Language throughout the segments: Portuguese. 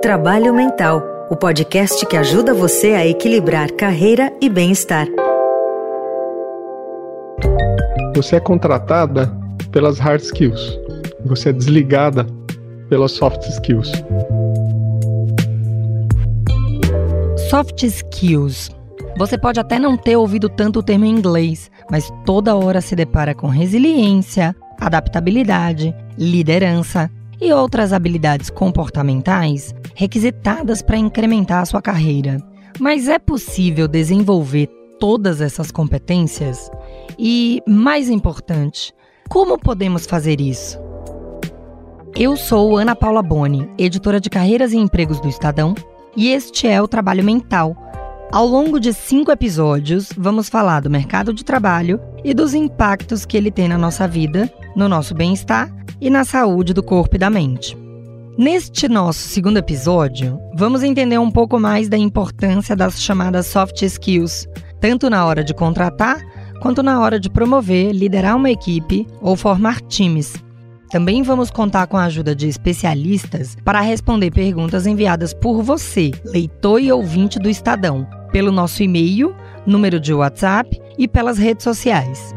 Trabalho Mental, o podcast que ajuda você a equilibrar carreira e bem-estar. Você é contratada pelas hard skills. Você é desligada pelas soft skills. Soft skills. Você pode até não ter ouvido tanto o termo em inglês, mas toda hora se depara com resiliência, adaptabilidade, liderança e outras habilidades comportamentais requisitadas para incrementar a sua carreira. Mas é possível desenvolver todas essas competências? E, mais importante, como podemos fazer isso? Eu sou Ana Paula Boni, editora de carreiras e empregos do Estadão, e este é o Trabalho Mental. Ao longo de cinco episódios, vamos falar do mercado de trabalho e dos impactos que ele tem na nossa vida, no nosso bem-estar e na saúde do corpo e da mente. Neste nosso segundo episódio, vamos entender um pouco mais da importância das chamadas soft skills, tanto na hora de contratar quanto na hora de promover, liderar uma equipe ou formar times. Também vamos contar com a ajuda de especialistas para responder perguntas enviadas por você, leitor e ouvinte do Estadão, pelo nosso e-mail, número de WhatsApp e pelas redes sociais.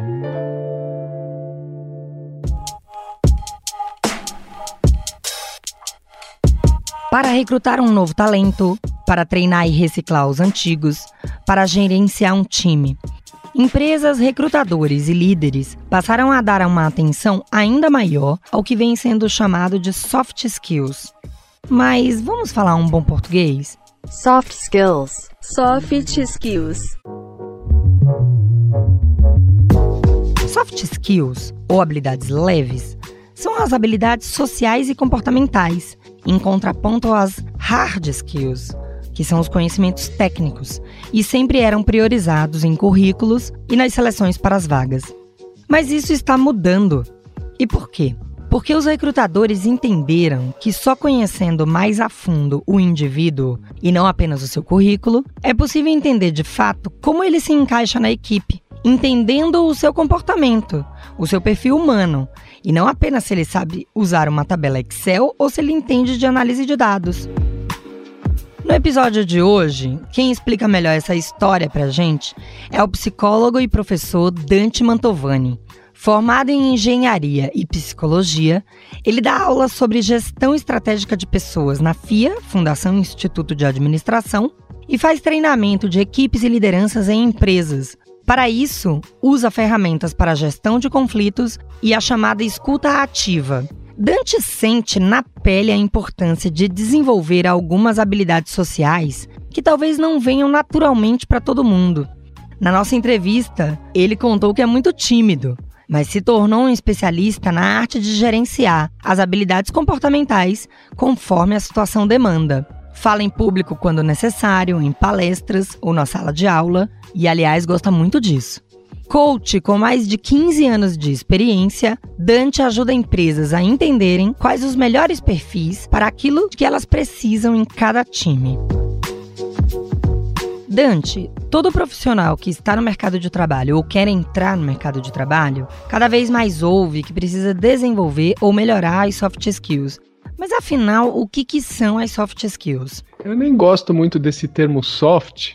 Para recrutar um novo talento, para treinar e reciclar os antigos, para gerenciar um time. Empresas, recrutadores e líderes passaram a dar uma atenção ainda maior ao que vem sendo chamado de soft skills. Mas vamos falar um bom português? Soft skills. Soft skills. Soft skills, ou habilidades leves, são as habilidades sociais e comportamentais, em contraponto às hard skills, que são os conhecimentos técnicos, e sempre eram priorizados em currículos e nas seleções para as vagas. Mas isso está mudando. E por quê? Porque os recrutadores entenderam que só conhecendo mais a fundo o indivíduo e não apenas o seu currículo, é possível entender de fato como ele se encaixa na equipe, entendendo o seu comportamento, o seu perfil humano, e não apenas se ele sabe usar uma tabela Excel ou se ele entende de análise de dados. No episódio de hoje, quem explica melhor essa história pra gente é o psicólogo e professor Dante Mantovani. Formado em engenharia e psicologia, ele dá aulas sobre gestão estratégica de pessoas na FIA, Fundação Instituto de Administração, e faz treinamento de equipes e lideranças em empresas. Para isso, usa ferramentas para gestão de conflitos e a chamada escuta ativa, Dante sente na pele a importância de desenvolver algumas habilidades sociais que talvez não venham naturalmente para todo mundo. Na nossa entrevista, ele contou que é muito tímido, mas se tornou um especialista na arte de gerenciar as habilidades comportamentais conforme a situação demanda. Fala em público quando necessário, em palestras ou na sala de aula, e aliás gosta muito disso. Coach com mais de 15 anos de experiência, Dante ajuda empresas a entenderem quais os melhores perfis para aquilo que elas precisam em cada time. Dante, todo profissional que está no mercado de trabalho ou quer entrar no mercado de trabalho, cada vez mais ouve que precisa desenvolver ou melhorar as soft skills. Mas afinal, o que, que são as soft skills? Eu nem gosto muito desse termo soft,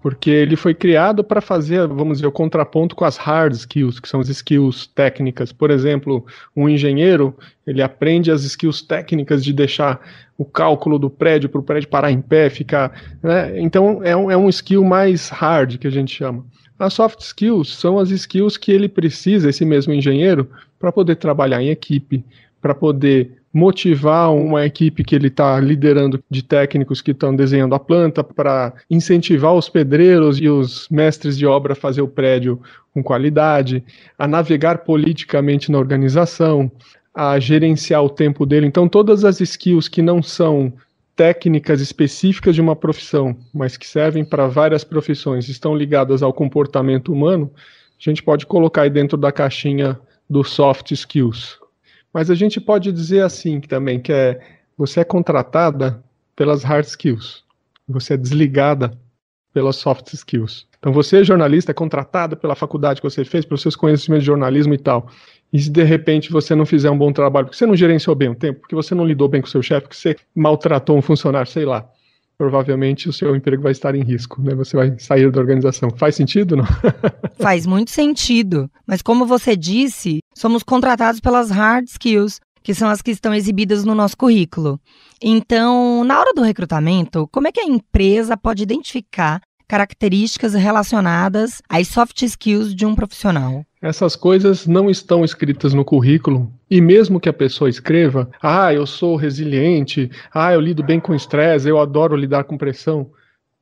porque ele foi criado para fazer, vamos dizer, o contraponto com as hard skills, que são as skills técnicas. Por exemplo, um engenheiro, ele aprende as skills técnicas de deixar o cálculo do prédio para o prédio parar em pé, ficar. Né? Então, é um, é um skill mais hard, que a gente chama. As soft skills são as skills que ele precisa, esse mesmo engenheiro, para poder trabalhar em equipe, para poder motivar uma equipe que ele está liderando de técnicos que estão desenhando a planta para incentivar os pedreiros e os mestres de obra a fazer o prédio com qualidade, a navegar politicamente na organização, a gerenciar o tempo dele. Então, todas as skills que não são técnicas específicas de uma profissão, mas que servem para várias profissões, estão ligadas ao comportamento humano, a gente pode colocar aí dentro da caixinha dos soft skills. Mas a gente pode dizer assim também, que é você é contratada pelas hard skills, você é desligada pelas soft skills. Então você, jornalista, é contratado pela faculdade que você fez, pelos seus conhecimentos de jornalismo e tal. E se de repente você não fizer um bom trabalho, porque você não gerenciou bem o tempo, porque você não lidou bem com o seu chefe, porque você maltratou um funcionário, sei lá, provavelmente o seu emprego vai estar em risco, né? Você vai sair da organização. Faz sentido, não? Faz muito sentido. Mas como você disse, somos contratados pelas hard skills, que são as que estão exibidas no nosso currículo. Então, na hora do recrutamento, como é que a empresa pode identificar características relacionadas às soft skills de um profissional? Essas coisas não estão escritas no currículo. E mesmo que a pessoa escreva, ah, eu sou resiliente, ah, eu lido bem com estresse, eu adoro lidar com pressão,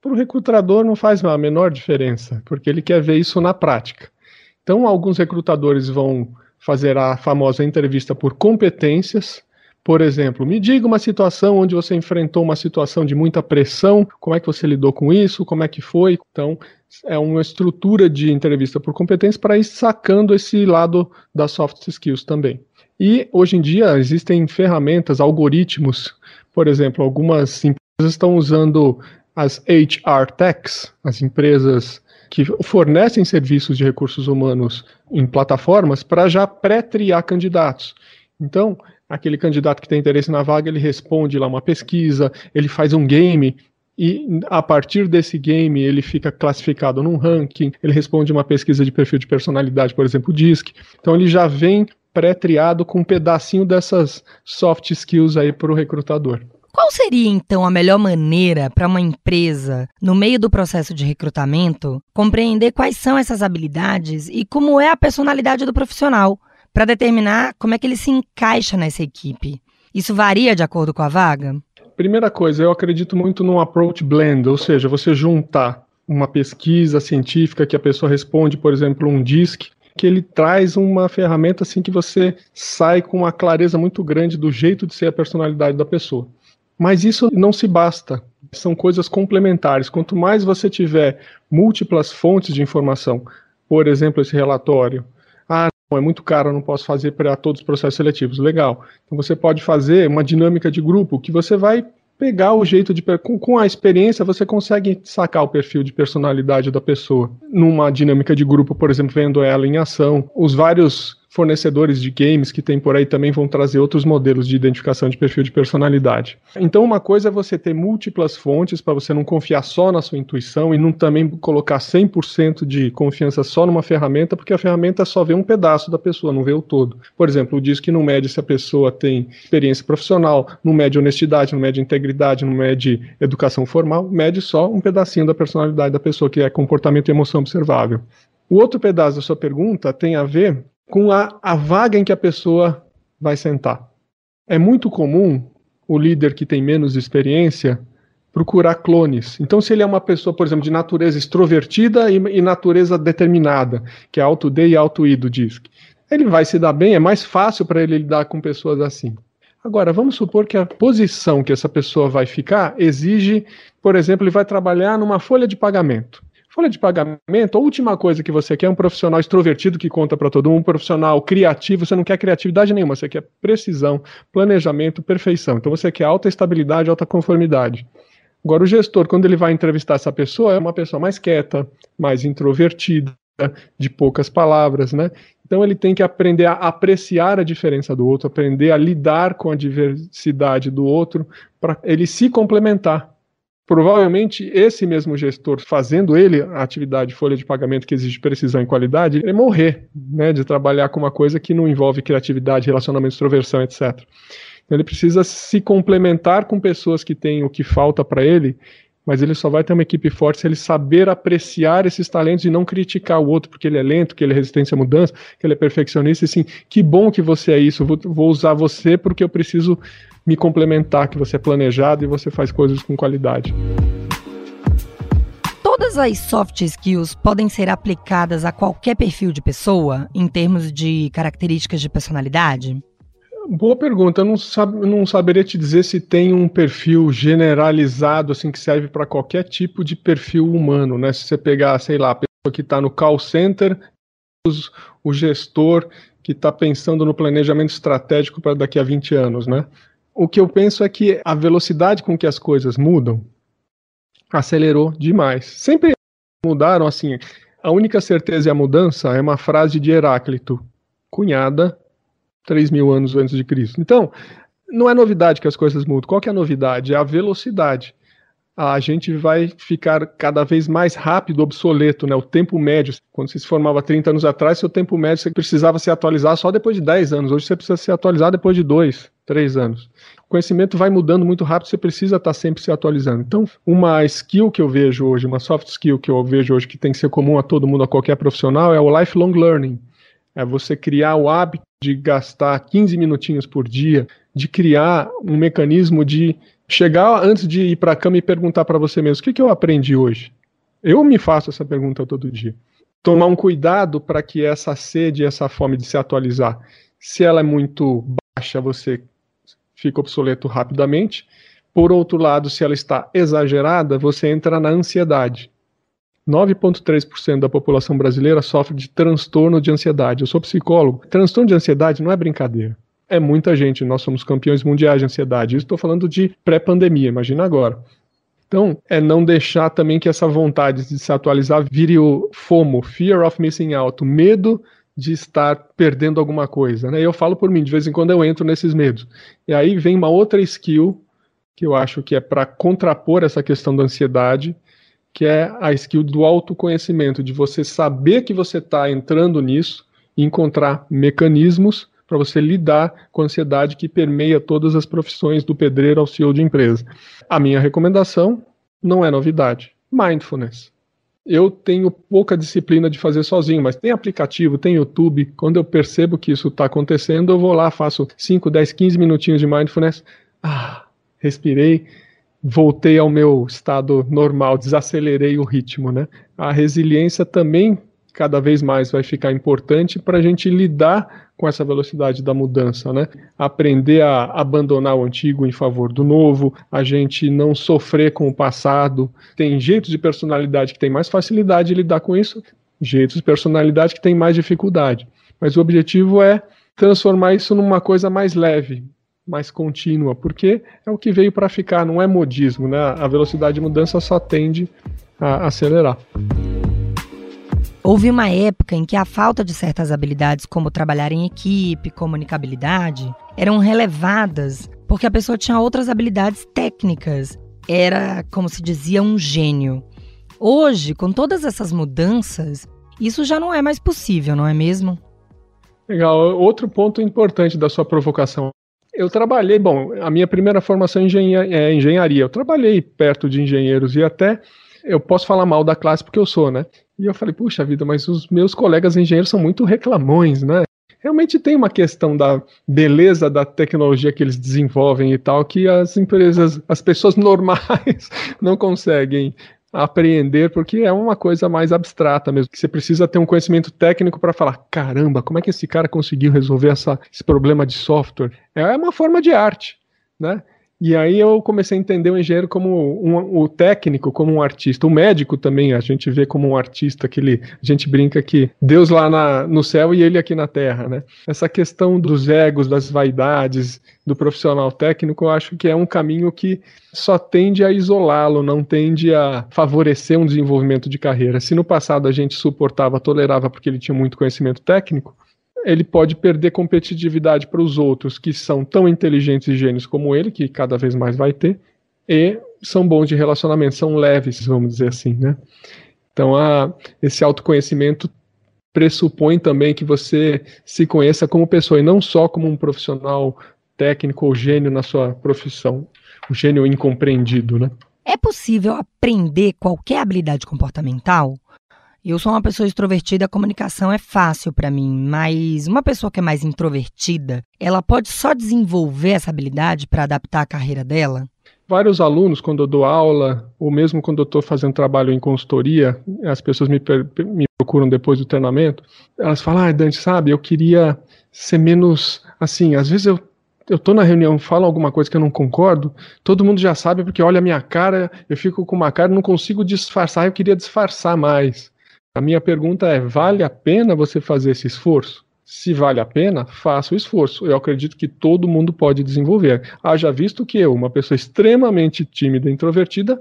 para o recrutador não faz a menor diferença, porque ele quer ver isso na prática. Então, alguns recrutadores vão fazer a famosa entrevista por competências, por exemplo, me diga uma situação onde você enfrentou uma situação de muita pressão, como é que você lidou com isso, como é que foi. Então, é uma estrutura de entrevista por competência para ir sacando esse lado das soft skills também. E hoje em dia existem ferramentas, algoritmos, por exemplo, algumas empresas estão usando as HR techs, as empresas que fornecem serviços de recursos humanos em plataformas para já pré-triar candidatos. Então, aquele candidato que tem interesse na vaga, ele responde lá uma pesquisa, ele faz um game e a partir desse game ele fica classificado num ranking, ele responde uma pesquisa de perfil de personalidade, por exemplo, DISC. Então ele já vem pré-triado com um pedacinho dessas soft skills aí para o recrutador. Qual seria então a melhor maneira para uma empresa, no meio do processo de recrutamento, compreender quais são essas habilidades e como é a personalidade do profissional? para determinar como é que ele se encaixa nessa equipe. Isso varia de acordo com a vaga? Primeira coisa, eu acredito muito num approach blend, ou seja, você juntar uma pesquisa científica que a pessoa responde, por exemplo, um DISC, que ele traz uma ferramenta assim que você sai com uma clareza muito grande do jeito de ser a personalidade da pessoa. Mas isso não se basta. São coisas complementares. Quanto mais você tiver múltiplas fontes de informação, por exemplo, esse relatório, é muito caro, eu não posso fazer para todos os processos seletivos. Legal. Então você pode fazer uma dinâmica de grupo que você vai pegar o jeito de. Com, com a experiência, você consegue sacar o perfil de personalidade da pessoa. Numa dinâmica de grupo, por exemplo, vendo ela em ação, os vários fornecedores de games que tem por aí também vão trazer outros modelos de identificação de perfil de personalidade. Então, uma coisa é você ter múltiplas fontes para você não confiar só na sua intuição e não também colocar 100% de confiança só numa ferramenta, porque a ferramenta só vê um pedaço da pessoa, não vê o todo. Por exemplo, diz que não mede se a pessoa tem experiência profissional, não mede honestidade, não mede integridade, não mede educação formal, mede só um pedacinho da personalidade da pessoa, que é comportamento e emoção observável. O outro pedaço da sua pergunta tem a ver com a, a vaga em que a pessoa vai sentar. É muito comum o líder que tem menos experiência procurar clones. Então, se ele é uma pessoa, por exemplo, de natureza extrovertida e, e natureza determinada, que é alto D e alto I do DISC, ele vai se dar bem, é mais fácil para ele lidar com pessoas assim. Agora, vamos supor que a posição que essa pessoa vai ficar exige, por exemplo, ele vai trabalhar numa folha de pagamento. Folha de pagamento, a última coisa que você quer é um profissional extrovertido que conta para todo mundo, um profissional criativo, você não quer criatividade nenhuma, você quer precisão, planejamento, perfeição. Então você quer alta estabilidade, alta conformidade. Agora, o gestor, quando ele vai entrevistar essa pessoa, é uma pessoa mais quieta, mais introvertida, de poucas palavras, né? Então ele tem que aprender a apreciar a diferença do outro, aprender a lidar com a diversidade do outro, para ele se complementar provavelmente esse mesmo gestor, fazendo ele a atividade folha de pagamento que exige precisão e qualidade, ele morrer né, de trabalhar com uma coisa que não envolve criatividade, relacionamento, extroversão, etc. Então ele precisa se complementar com pessoas que têm o que falta para ele, mas ele só vai ter uma equipe forte se ele saber apreciar esses talentos e não criticar o outro porque ele é lento, que ele é resistente à mudança, que ele é perfeccionista, e sim, que bom que você é isso, vou, vou usar você porque eu preciso me complementar, que você é planejado e você faz coisas com qualidade. Todas as soft skills podem ser aplicadas a qualquer perfil de pessoa, em termos de características de personalidade? Boa pergunta. Eu não, sab não saberia te dizer se tem um perfil generalizado assim que serve para qualquer tipo de perfil humano, né? Se você pegar, sei lá, a pessoa que está no call center, o gestor que está pensando no planejamento estratégico para daqui a 20 anos, né? O que eu penso é que a velocidade com que as coisas mudam acelerou demais. Sempre mudaram assim. A única certeza é a mudança é uma frase de Heráclito, cunhada 3 mil anos antes de Cristo. Então, não é novidade que as coisas mudam. Qual que é a novidade? É a velocidade. A gente vai ficar cada vez mais rápido, obsoleto, né? O tempo médio, quando você se formava 30 anos atrás, seu tempo médio você precisava se atualizar só depois de 10 anos. Hoje você precisa se atualizar depois de 2, 3 anos. O conhecimento vai mudando muito rápido, você precisa estar sempre se atualizando. Então, uma skill que eu vejo hoje, uma soft skill que eu vejo hoje que tem que ser comum a todo mundo, a qualquer profissional, é o lifelong learning. É você criar o hábito de gastar 15 minutinhos por dia, de criar um mecanismo de chegar antes de ir para a cama e perguntar para você mesmo: o que, que eu aprendi hoje? Eu me faço essa pergunta todo dia. Tomar um cuidado para que essa sede, essa fome de se atualizar, se ela é muito baixa, você fica obsoleto rapidamente. Por outro lado, se ela está exagerada, você entra na ansiedade. 9,3% da população brasileira sofre de transtorno de ansiedade. Eu sou psicólogo. Transtorno de ansiedade não é brincadeira. É muita gente. Nós somos campeões mundiais de ansiedade. Estou falando de pré-pandemia, imagina agora. Então, é não deixar também que essa vontade de se atualizar vire o FOMO, Fear of Missing Out, medo de estar perdendo alguma coisa. Né? Eu falo por mim, de vez em quando eu entro nesses medos. E aí vem uma outra skill que eu acho que é para contrapor essa questão da ansiedade, que é a skill do autoconhecimento, de você saber que você está entrando nisso e encontrar mecanismos para você lidar com a ansiedade que permeia todas as profissões do pedreiro ao CEO de empresa. A minha recomendação não é novidade. Mindfulness. Eu tenho pouca disciplina de fazer sozinho, mas tem aplicativo, tem YouTube. Quando eu percebo que isso está acontecendo, eu vou lá, faço 5, 10, 15 minutinhos de mindfulness. Ah, respirei, voltei ao meu estado normal, desacelerei o ritmo, né? A resiliência também cada vez mais vai ficar importante para a gente lidar com essa velocidade da mudança, né? Aprender a abandonar o antigo em favor do novo, a gente não sofrer com o passado. Tem jeitos de personalidade que tem mais facilidade de lidar com isso, jeitos de personalidade que tem mais dificuldade. Mas o objetivo é transformar isso numa coisa mais leve, mais contínua, porque é o que veio para ficar, não é modismo, né? A velocidade de mudança só tende a acelerar. Houve uma época em que a falta de certas habilidades, como trabalhar em equipe, comunicabilidade, eram relevadas porque a pessoa tinha outras habilidades técnicas. Era, como se dizia, um gênio. Hoje, com todas essas mudanças, isso já não é mais possível, não é mesmo? Legal. Outro ponto importante da sua provocação eu trabalhei, bom, a minha primeira formação é engenharia. Eu trabalhei perto de engenheiros e até eu posso falar mal da classe porque eu sou, né? E eu falei, puxa vida, mas os meus colegas engenheiros são muito reclamões, né? Realmente tem uma questão da beleza da tecnologia que eles desenvolvem e tal, que as empresas, as pessoas normais não conseguem apreender, porque é uma coisa mais abstrata mesmo, que você precisa ter um conhecimento técnico para falar, caramba, como é que esse cara conseguiu resolver essa, esse problema de software? É uma forma de arte, né? E aí eu comecei a entender o engenheiro como um, o técnico, como um artista. O médico também a gente vê como um artista, que ele, a gente brinca que Deus lá na, no céu e ele aqui na terra, né? Essa questão dos egos, das vaidades do profissional técnico, eu acho que é um caminho que só tende a isolá-lo, não tende a favorecer um desenvolvimento de carreira. Se no passado a gente suportava, tolerava porque ele tinha muito conhecimento técnico, ele pode perder competitividade para os outros que são tão inteligentes e gênios como ele, que cada vez mais vai ter, e são bons de relacionamento, são leves, vamos dizer assim, né? Então, a, esse autoconhecimento pressupõe também que você se conheça como pessoa e não só como um profissional técnico ou gênio na sua profissão, o gênio incompreendido, né? É possível aprender qualquer habilidade comportamental? Eu sou uma pessoa extrovertida, a comunicação é fácil para mim, mas uma pessoa que é mais introvertida, ela pode só desenvolver essa habilidade para adaptar a carreira dela? Vários alunos, quando eu dou aula, ou mesmo quando eu estou fazendo trabalho em consultoria, as pessoas me, me procuram depois do treinamento, elas falam, ah, Dante, sabe, eu queria ser menos, assim, às vezes eu eu tô na reunião, falo alguma coisa que eu não concordo, todo mundo já sabe porque olha a minha cara, eu fico com uma cara, não consigo disfarçar, eu queria disfarçar mais. A minha pergunta é: vale a pena você fazer esse esforço? Se vale a pena, faça o esforço. Eu acredito que todo mundo pode desenvolver. Haja visto que eu, uma pessoa extremamente tímida e introvertida,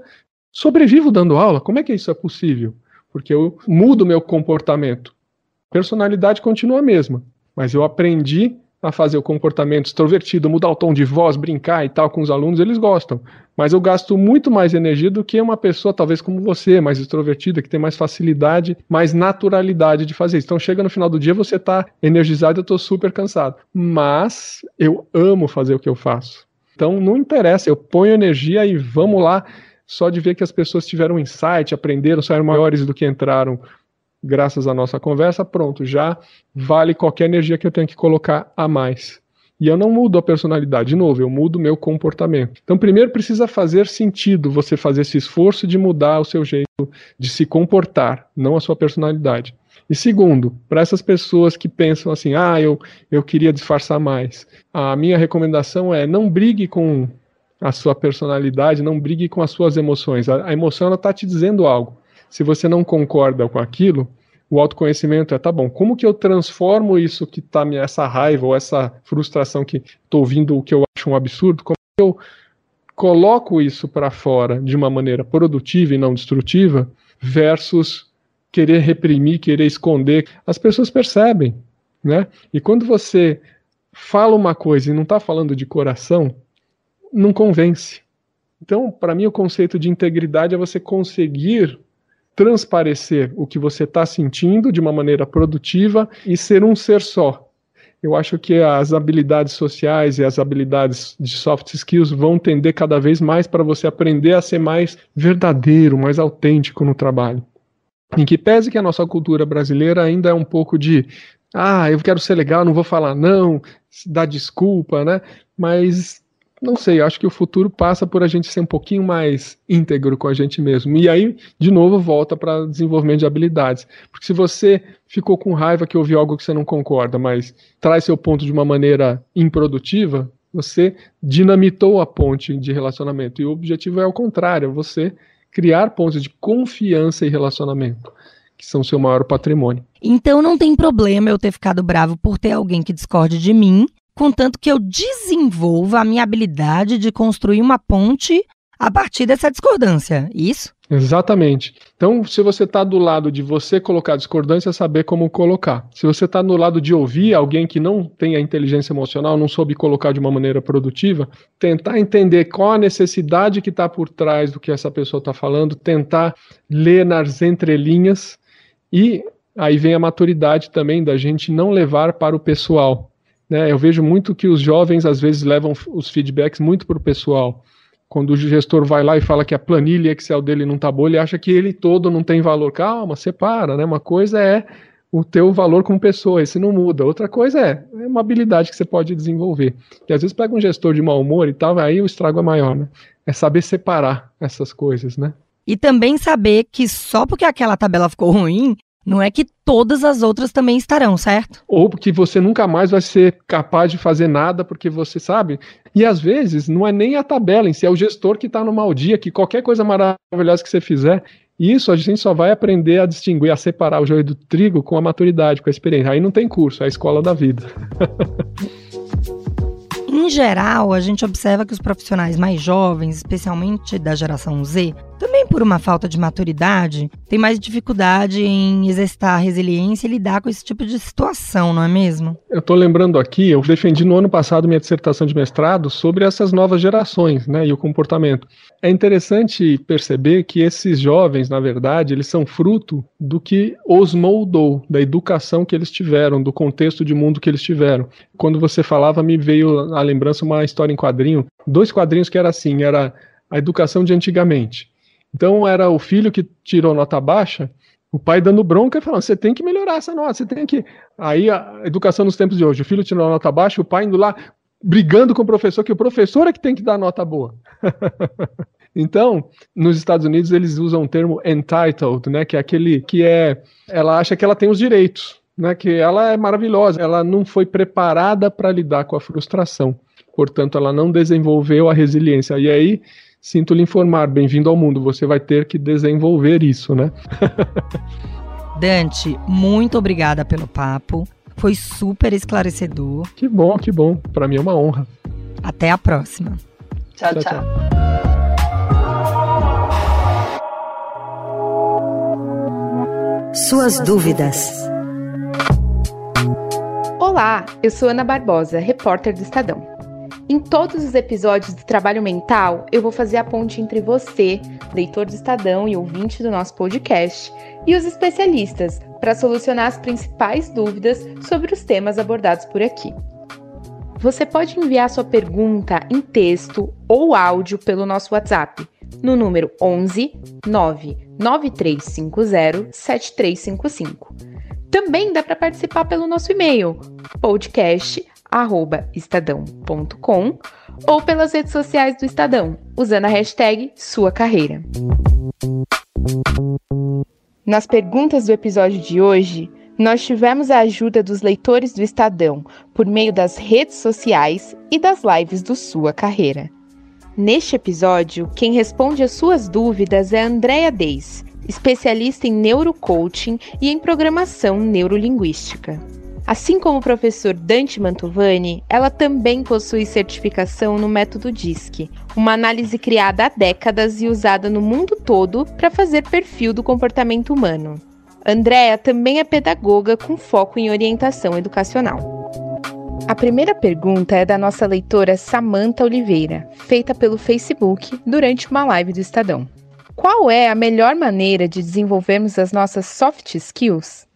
sobrevivo dando aula. Como é que isso é possível? porque eu mudo meu comportamento. Personalidade continua a mesma, mas eu aprendi a fazer o comportamento extrovertido, mudar o tom de voz, brincar e tal com os alunos, eles gostam. Mas eu gasto muito mais energia do que uma pessoa, talvez como você, mais extrovertida, que tem mais facilidade, mais naturalidade de fazer isso. Então chega no final do dia, você está energizado, eu estou super cansado. Mas eu amo fazer o que eu faço. Então não interessa, eu ponho energia e vamos lá. Só de ver que as pessoas tiveram insight, aprenderam, saíram maiores do que entraram graças à nossa conversa, pronto, já vale qualquer energia que eu tenha que colocar a mais. E eu não mudo a personalidade, de novo, eu mudo meu comportamento. Então, primeiro precisa fazer sentido você fazer esse esforço de mudar o seu jeito de se comportar, não a sua personalidade. E segundo, para essas pessoas que pensam assim, ah, eu, eu queria disfarçar mais, a minha recomendação é não brigue com a sua personalidade, não brigue com as suas emoções. A, a emoção está te dizendo algo. Se você não concorda com aquilo, o autoconhecimento é, tá bom, como que eu transformo isso que tá me essa raiva ou essa frustração que estou ouvindo o que eu acho um absurdo, como que eu coloco isso para fora de uma maneira produtiva e não destrutiva versus querer reprimir, querer esconder. As pessoas percebem, né? E quando você fala uma coisa e não está falando de coração, não convence. Então, para mim, o conceito de integridade é você conseguir transparecer o que você está sentindo de uma maneira produtiva e ser um ser só. Eu acho que as habilidades sociais e as habilidades de soft skills vão tender cada vez mais para você aprender a ser mais verdadeiro, mais autêntico no trabalho. Em que pese que a nossa cultura brasileira ainda é um pouco de ah, eu quero ser legal, não vou falar não, dar desculpa, né? Mas não sei, acho que o futuro passa por a gente ser um pouquinho mais íntegro com a gente mesmo. E aí, de novo, volta para desenvolvimento de habilidades. Porque se você ficou com raiva que ouviu algo que você não concorda, mas traz seu ponto de uma maneira improdutiva, você dinamitou a ponte de relacionamento. E o objetivo é o contrário, você criar pontos de confiança e relacionamento que são seu maior patrimônio. Então não tem problema eu ter ficado bravo por ter alguém que discorde de mim contanto que eu desenvolva a minha habilidade de construir uma ponte a partir dessa discordância. Isso? Exatamente. Então, se você está do lado de você colocar discordância, saber como colocar. Se você está no lado de ouvir alguém que não tem a inteligência emocional, não soube colocar de uma maneira produtiva, tentar entender qual a necessidade que está por trás do que essa pessoa está falando, tentar ler nas entrelinhas e aí vem a maturidade também da gente não levar para o pessoal. Né? Eu vejo muito que os jovens às vezes levam os feedbacks muito para o pessoal. Quando o gestor vai lá e fala que a planilha Excel dele não está boa, ele acha que ele todo não tem valor. Calma, separa, né? Uma coisa é o teu valor como pessoa, esse não muda. Outra coisa é, é uma habilidade que você pode desenvolver. E às vezes pega um gestor de mau humor e tal, aí o estrago é maior, né? É saber separar essas coisas, né? E também saber que só porque aquela tabela ficou ruim, não é que todas as outras também estarão, certo? Ou porque você nunca mais vai ser capaz de fazer nada porque você sabe. E às vezes não é nem a tabela em si, é o gestor que está no mau dia, que qualquer coisa maravilhosa que você fizer, isso a gente só vai aprender a distinguir, a separar o joio do trigo com a maturidade, com a experiência. Aí não tem curso, é a escola da vida. em geral, a gente observa que os profissionais mais jovens, especialmente da geração Z, também por uma falta de maturidade, têm mais dificuldade em exercitar resiliência e lidar com esse tipo de situação, não é mesmo? Eu estou lembrando aqui, eu defendi no ano passado minha dissertação de mestrado sobre essas novas gerações né, e o comportamento. É interessante perceber que esses jovens, na verdade, eles são fruto do que os moldou, da educação que eles tiveram, do contexto de mundo que eles tiveram. Quando você falava, me veio à lembrança uma história em quadrinho, dois quadrinhos que era assim, era a educação de antigamente então era o filho que tirou nota baixa, o pai dando bronca e falando: você tem que melhorar essa nota, você tem que. Aí a educação nos tempos de hoje, o filho tirou nota baixa, o pai indo lá brigando com o professor, que o professor é que tem que dar nota boa. então, nos Estados Unidos eles usam o termo entitled, né, que é aquele que é, ela acha que ela tem os direitos, né, que ela é maravilhosa, ela não foi preparada para lidar com a frustração. Portanto, ela não desenvolveu a resiliência. E aí Sinto lhe informar, bem-vindo ao mundo. Você vai ter que desenvolver isso, né? Dante, muito obrigada pelo papo. Foi super esclarecedor. Que bom, que bom. Para mim é uma honra. Até a próxima. tchau. tchau. tchau. suas dúvidas. Olá, eu sou Ana Barbosa, repórter do Estadão. Em todos os episódios do Trabalho Mental, eu vou fazer a ponte entre você, leitor do Estadão e ouvinte do nosso podcast, e os especialistas, para solucionar as principais dúvidas sobre os temas abordados por aqui. Você pode enviar sua pergunta em texto ou áudio pelo nosso WhatsApp no número 11 99350 7355. Também dá para participar pelo nosso e-mail podcast@estadão.com ou pelas redes sociais do Estadão, usando a hashtag sua carreira. Nas perguntas do episódio de hoje, nós tivemos a ajuda dos leitores do Estadão por meio das redes sociais e das lives do Sua Carreira. Neste episódio, quem responde as suas dúvidas é Andrea Deis, especialista em neurocoaching e em programação neurolinguística. Assim como o professor Dante Mantovani, ela também possui certificação no método DISC, uma análise criada há décadas e usada no mundo todo para fazer perfil do comportamento humano. Andréa também é pedagoga com foco em orientação educacional. A primeira pergunta é da nossa leitora Samanta Oliveira, feita pelo Facebook durante uma live do Estadão. Qual é a melhor maneira de desenvolvermos as nossas soft skills?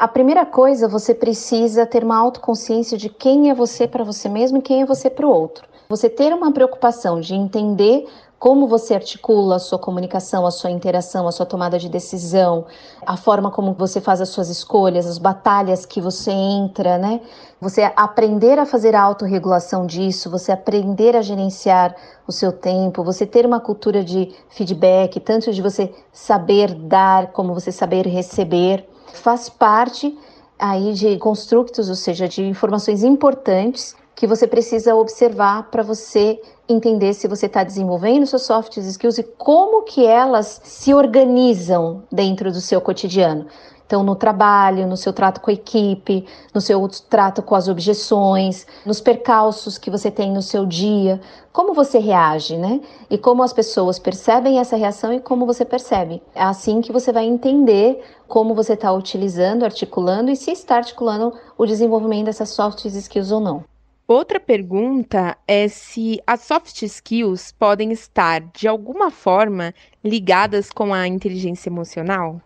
A primeira coisa, você precisa ter uma autoconsciência de quem é você para você mesmo e quem é você para o outro. Você ter uma preocupação de entender como você articula a sua comunicação, a sua interação, a sua tomada de decisão, a forma como você faz as suas escolhas, as batalhas que você entra, né? Você aprender a fazer a autorregulação disso, você aprender a gerenciar o seu tempo, você ter uma cultura de feedback, tanto de você saber dar como você saber receber, faz parte aí de construtos, ou seja, de informações importantes que você precisa observar para você entender se você está desenvolvendo suas soft skills e como que elas se organizam dentro do seu cotidiano. Então, no trabalho, no seu trato com a equipe, no seu trato com as objeções, nos percalços que você tem no seu dia, como você reage, né? E como as pessoas percebem essa reação e como você percebe. É assim que você vai entender como você está utilizando, articulando e se está articulando o desenvolvimento dessas soft skills ou não. Outra pergunta é se as soft skills podem estar, de alguma forma, ligadas com a inteligência emocional?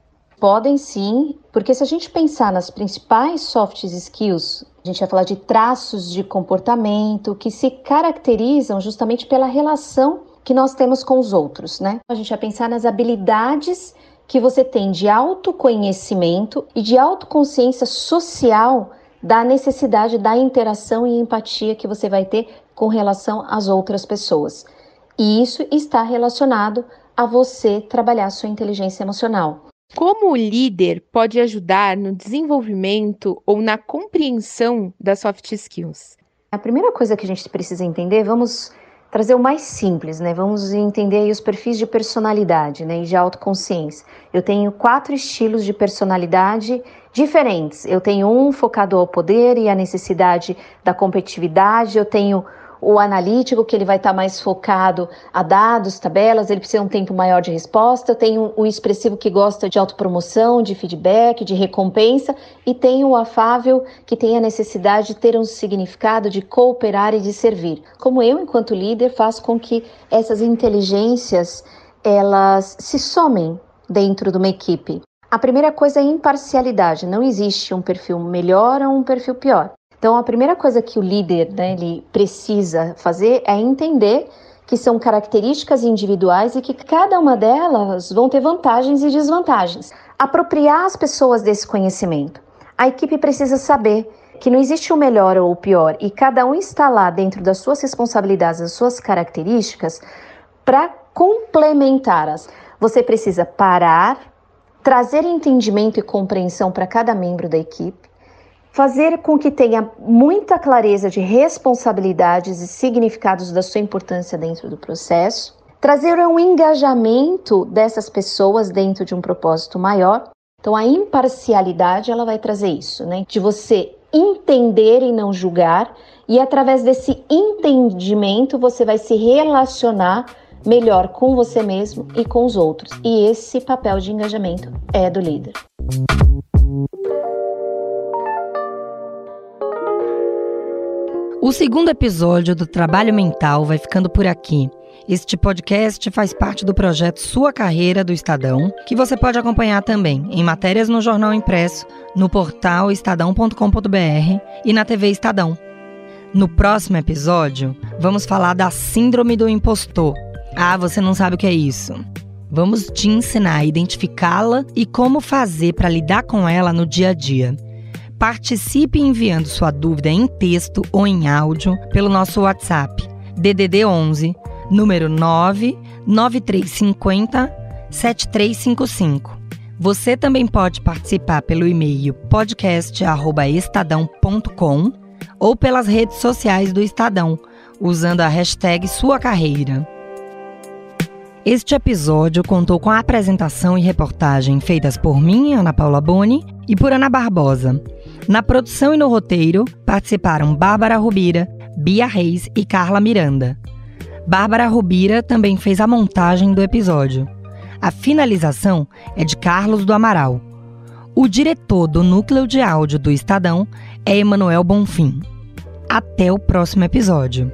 Podem sim, porque se a gente pensar nas principais soft skills, a gente vai falar de traços de comportamento que se caracterizam justamente pela relação que nós temos com os outros, né? A gente vai pensar nas habilidades que você tem de autoconhecimento e de autoconsciência social da necessidade da interação e empatia que você vai ter com relação às outras pessoas. E isso está relacionado a você trabalhar sua inteligência emocional. Como o líder pode ajudar no desenvolvimento ou na compreensão das soft skills? A primeira coisa que a gente precisa entender, vamos trazer o mais simples, né? Vamos entender os perfis de personalidade, né, e de autoconsciência. Eu tenho quatro estilos de personalidade diferentes. Eu tenho um focado ao poder e à necessidade da competitividade, eu tenho o analítico, que ele vai estar tá mais focado a dados, tabelas, ele precisa de um tempo maior de resposta. Tenho o expressivo que gosta de autopromoção, de feedback, de recompensa, e tenho o afável que tem a necessidade de ter um significado, de cooperar e de servir. Como eu, enquanto líder, faço com que essas inteligências elas se somem dentro de uma equipe. A primeira coisa é imparcialidade. Não existe um perfil melhor ou um perfil pior. Então, a primeira coisa que o líder né, ele precisa fazer é entender que são características individuais e que cada uma delas vão ter vantagens e desvantagens. Apropriar as pessoas desse conhecimento. A equipe precisa saber que não existe o melhor ou o pior e cada um está lá dentro das suas responsabilidades, das suas características para complementá-las. Você precisa parar, trazer entendimento e compreensão para cada membro da equipe, fazer com que tenha muita clareza de responsabilidades e significados da sua importância dentro do processo, trazer um engajamento dessas pessoas dentro de um propósito maior. Então a imparcialidade ela vai trazer isso, né? De você entender e não julgar, e através desse entendimento você vai se relacionar melhor com você mesmo e com os outros. E esse papel de engajamento é do líder. O segundo episódio do Trabalho Mental vai ficando por aqui. Este podcast faz parte do projeto Sua Carreira do Estadão, que você pode acompanhar também em matérias no jornal impresso, no portal estadão.com.br e na TV Estadão. No próximo episódio, vamos falar da Síndrome do Impostor. Ah, você não sabe o que é isso? Vamos te ensinar a identificá-la e como fazer para lidar com ela no dia a dia. Participe enviando sua dúvida em texto ou em áudio pelo nosso WhatsApp DDD 11 número 99350 7355. Você também pode participar pelo e-mail podcast@estadão.com ou pelas redes sociais do Estadão, usando a hashtag Sua Carreira. Este episódio contou com a apresentação e reportagem feitas por mim, Ana Paula Boni, e por Ana Barbosa. Na produção e no roteiro participaram Bárbara Rubira, Bia Reis e Carla Miranda. Bárbara Rubira também fez a montagem do episódio. A finalização é de Carlos do Amaral. O diretor do núcleo de áudio do Estadão é Emanuel Bonfim. Até o próximo episódio.